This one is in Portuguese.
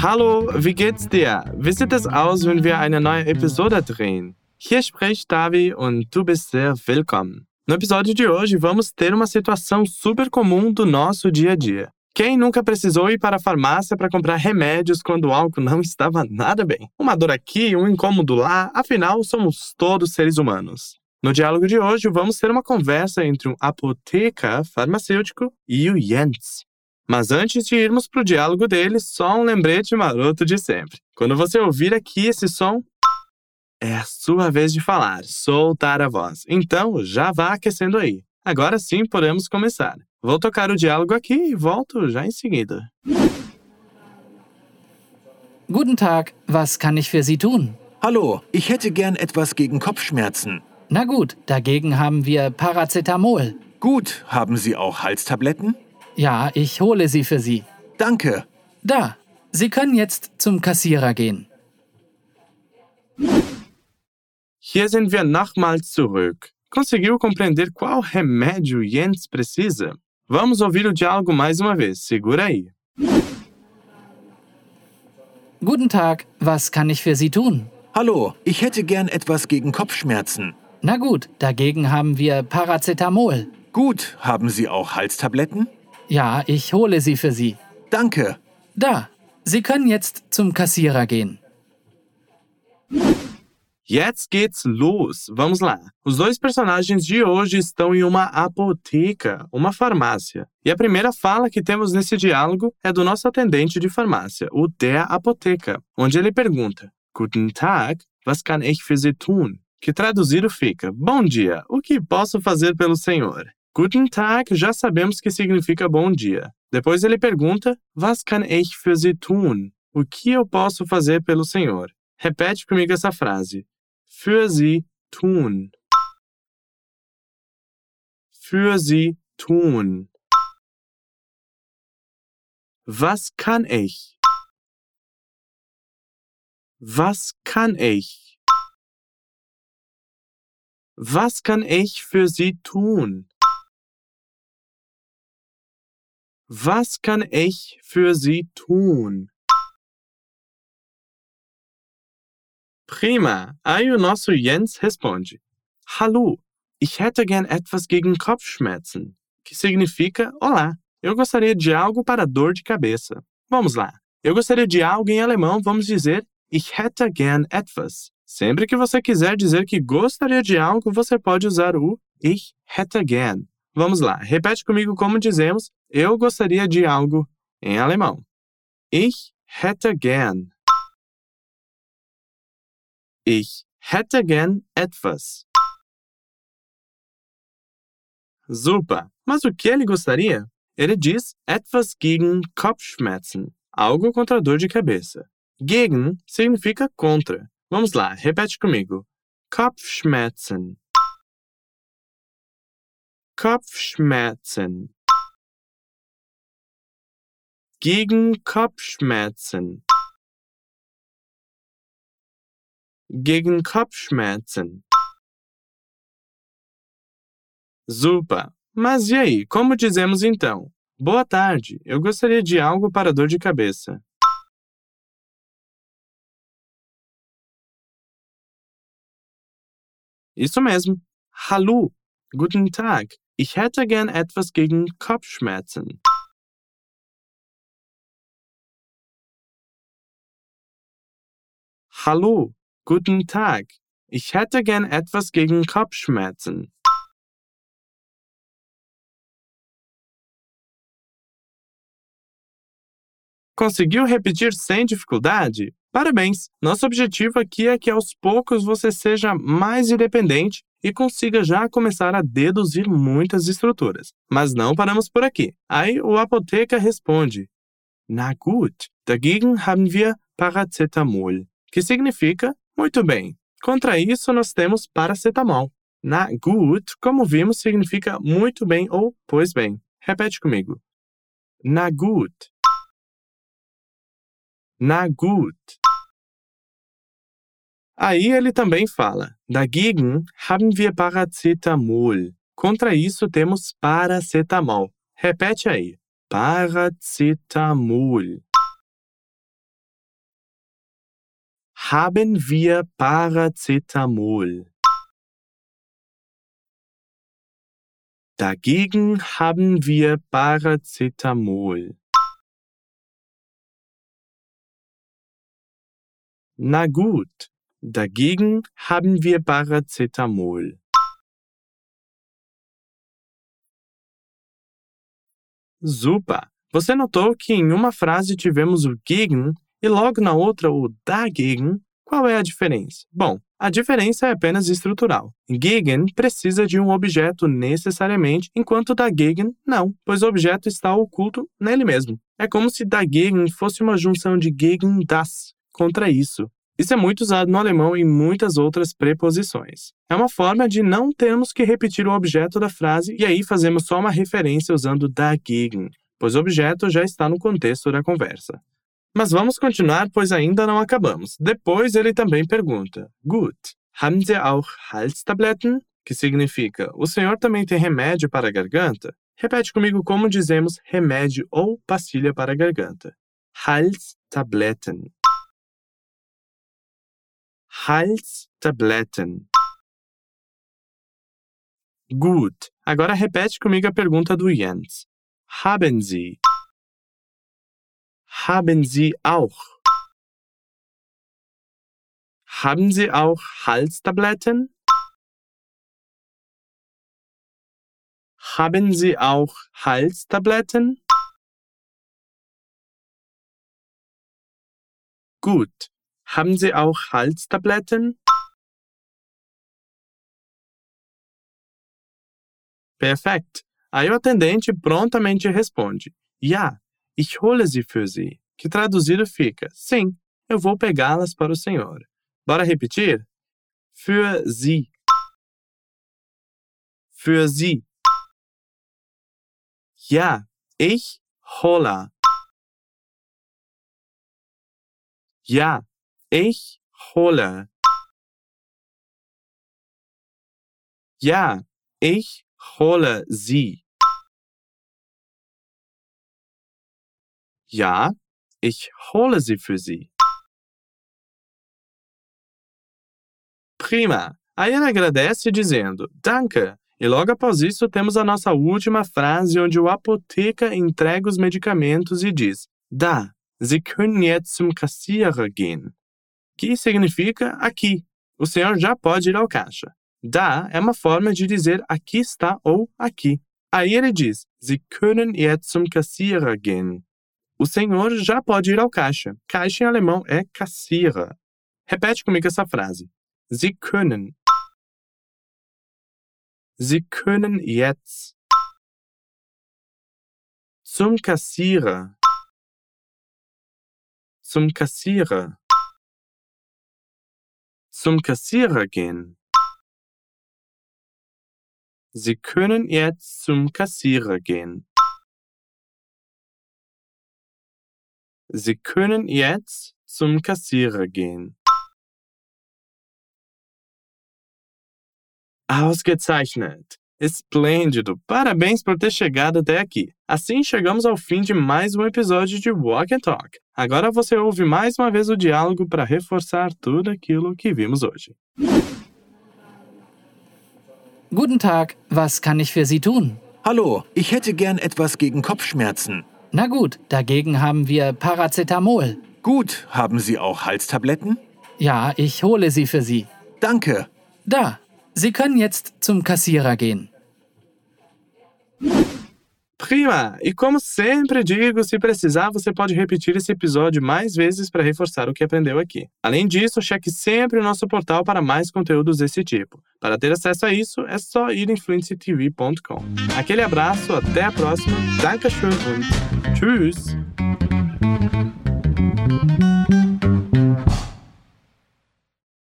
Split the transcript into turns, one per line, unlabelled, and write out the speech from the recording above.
Hallo, wie geht's dir? Wie sieht es aus, wenn wir eine neue Episode drehen? Hier spricht Davi und du bist sehr willkommen. No episódio de hoje, vamos ter uma situação super comum do nosso dia a dia. Quem nunca precisou ir para a farmácia para comprar remédios quando algo não estava nada bem? Uma dor aqui, um incômodo lá, afinal, somos todos seres humanos. No diálogo de hoje, vamos ter uma conversa entre um apoteca farmacêutico e o Jens. Mas antes de irmos para o diálogo dele, só um lembrete maroto de sempre. Quando você ouvir aqui esse som, é a sua vez de falar, soltar a voz. Então, já vá aquecendo aí. Agora sim podemos começar. Vou tocar o diálogo aqui e volto já em seguida.
Guten Tag, was kann ich für Sie tun?
Hallo, ich hätte gern etwas gegen Kopfschmerzen.
Na gut, dagegen haben wir Paracetamol.
Gut, haben Sie auch Halstabletten?
Ja, ich hole sie für Sie.
Danke.
Da, Sie können jetzt zum Kassierer gehen.
Hier sind wir nochmals zurück. Conseguiu compreender qual remédio Jens precisa? Vamos ouvir o diálogo mais uma vez. Segura aí.
Guten Tag, was kann ich für Sie tun?
Hallo, ich hätte gern etwas gegen Kopfschmerzen.
Na gut, dagegen haben wir Paracetamol.
Gut, haben Sie auch Halstabletten?
Ja, ich hole sie für Sie.
Danke.
Da, Sie können jetzt zum Kassierer gehen.
Jetzt geht's los. Vamos lá. Os dois personagens de hoje estão em uma apoteca, uma farmácia. E a primeira fala que temos nesse diálogo é do nosso atendente de farmácia, o der Apoteca, onde ele pergunta: Guten Tag, was kann ich für Sie tun? Que traduzido fica: Bom dia, o que posso fazer pelo senhor? Guten Tag já sabemos que significa bom dia. Depois ele pergunta: Was kann ich für Sie tun? O que eu posso fazer pelo senhor? Repete comigo essa frase. Für Sie tun. Für Sie tun. Was kann ich? Was kann ich? Was kann ich für Sie tun? Was kann ich für Sie tun? Prima! Aí o nosso Jens responde: Hallo, ich hätte gern etwas gegen Kopfschmerzen, que significa Olá, eu gostaria de algo para dor de cabeça. Vamos lá. Eu gostaria de algo em alemão, vamos dizer Ich hätte gern etwas. Sempre que você quiser dizer que gostaria de algo, você pode usar o Ich hätte gern. Vamos lá, repete comigo como dizemos eu gostaria de algo em alemão. Ich hätte gern. Ich hätte gern etwas. Super! Mas o que ele gostaria? Ele diz etwas gegen Kopfschmerzen, algo contra dor de cabeça. Gegen significa contra. Vamos lá, repete comigo. Kopfschmerzen. Kopfschmerzen. Gegen Kopfschmerzen. Gegen Kopfschmerzen. Super! Mas e aí, como dizemos então? Boa tarde, eu gostaria de algo para dor de cabeça. Isso mesmo. Hallo, guten Tag. Ich hätte gern etwas gegen Kopfschmerzen. Hallo, guten Tag. Ich hätte gern etwas gegen Kopfschmerzen. Conseguiu repetir sem dificuldade? Parabéns! Nosso objetivo aqui é que aos poucos você seja mais independente e consiga já começar a deduzir muitas estruturas. Mas não paramos por aqui. Aí o apoteca responde: Na gut, dagegen haben wir Paracetamol, que significa muito bem. Contra isso nós temos paracetamol. Na gut, como vimos, significa muito bem ou pois bem. Repete comigo. Na gut. Na gut. Aí ele também fala: Dagegen haben wir Paracetamol. Contra isso temos paracetamol. Repete aí: Paracetamol. Haben wir Paracetamol? Dagegen haben wir Paracetamol. Na gut, dagegen haben wir Paracetamol. Super! Você notou que em uma frase tivemos o gegen e logo na outra o dagegen? Qual é a diferença? Bom, a diferença é apenas estrutural. Gegen precisa de um objeto necessariamente, enquanto dagegen não, pois o objeto está oculto nele mesmo. É como se dagegen fosse uma junção de gegen das, contra isso. Isso é muito usado no alemão em muitas outras preposições. É uma forma de não termos que repetir o objeto da frase e aí fazemos só uma referência usando dagegen, pois o objeto já está no contexto da conversa. Mas vamos continuar, pois ainda não acabamos. Depois ele também pergunta: Gut, haben Sie auch Halstabletten? Que significa: O senhor também tem remédio para a garganta? Repete comigo como dizemos remédio ou pastilha para a garganta. Halstabletten. Halstabletten. Gut. Agora repete comigo a pergunta do Jens. Haben Sie? Haben Sie auch? Haben Sie auch Halstabletten? Haben Sie auch Halstabletten? Gut. Haben Sie auch Halstabletten? Perfekt. Aí o atendente prontamente responde: Ja, ich hole sie für Sie. Que traduzido fica: Sim, eu vou pegá-las para o senhor. Bora repetir? Für Sie. Für Sie. Ja, ich hole. Ja, ich hole. Ja, ich hole sie. Ja, ich hole sie für Sie. Prima! Aí ela agradece dizendo Danke. E logo após isso temos a nossa última frase onde o apoteca entrega os medicamentos e diz Da, Sie können jetzt zum Kassierer gehen que significa aqui. O senhor já pode ir ao caixa. Da é uma forma de dizer aqui está ou aqui. Aí ele diz: Sie können jetzt zum Kassierer gehen. O senhor já pode ir ao caixa. Caixa em alemão é Kassierer. Repete comigo essa frase. Sie können. Sie können jetzt zum Kassierer. Zum Kassierer zum Kassierer gehen. Sie können jetzt zum Kassierer gehen. Sie können jetzt zum Kassierer gehen. Ausgezeichnet! Esplêndido! Parabéns por ter chegado até aqui. Assim chegamos ao fim de mais um episódio de Walk and Talk. Agora você ouve mais uma vez o diálogo para reforçar tudo aquilo que vimos hoje.
Guten Tag, was kann ich für Sie tun?
Hallo, ich hätte gern etwas gegen Kopfschmerzen.
Na gut, dagegen haben wir Paracetamol.
Gut, haben Sie auch Halstabletten?
Ja, ich hole sie für Sie.
Danke.
Da, Sie können jetzt zum Kassierer gehen.
Prima! E como sempre digo, se precisar, você pode repetir esse episódio mais vezes para reforçar o que aprendeu aqui. Além disso, cheque sempre o nosso portal para mais conteúdos desse tipo. Para ter acesso a isso, é só ir em fluencytv.com. Aquele abraço, até a próxima. Dankeschön und tschüss!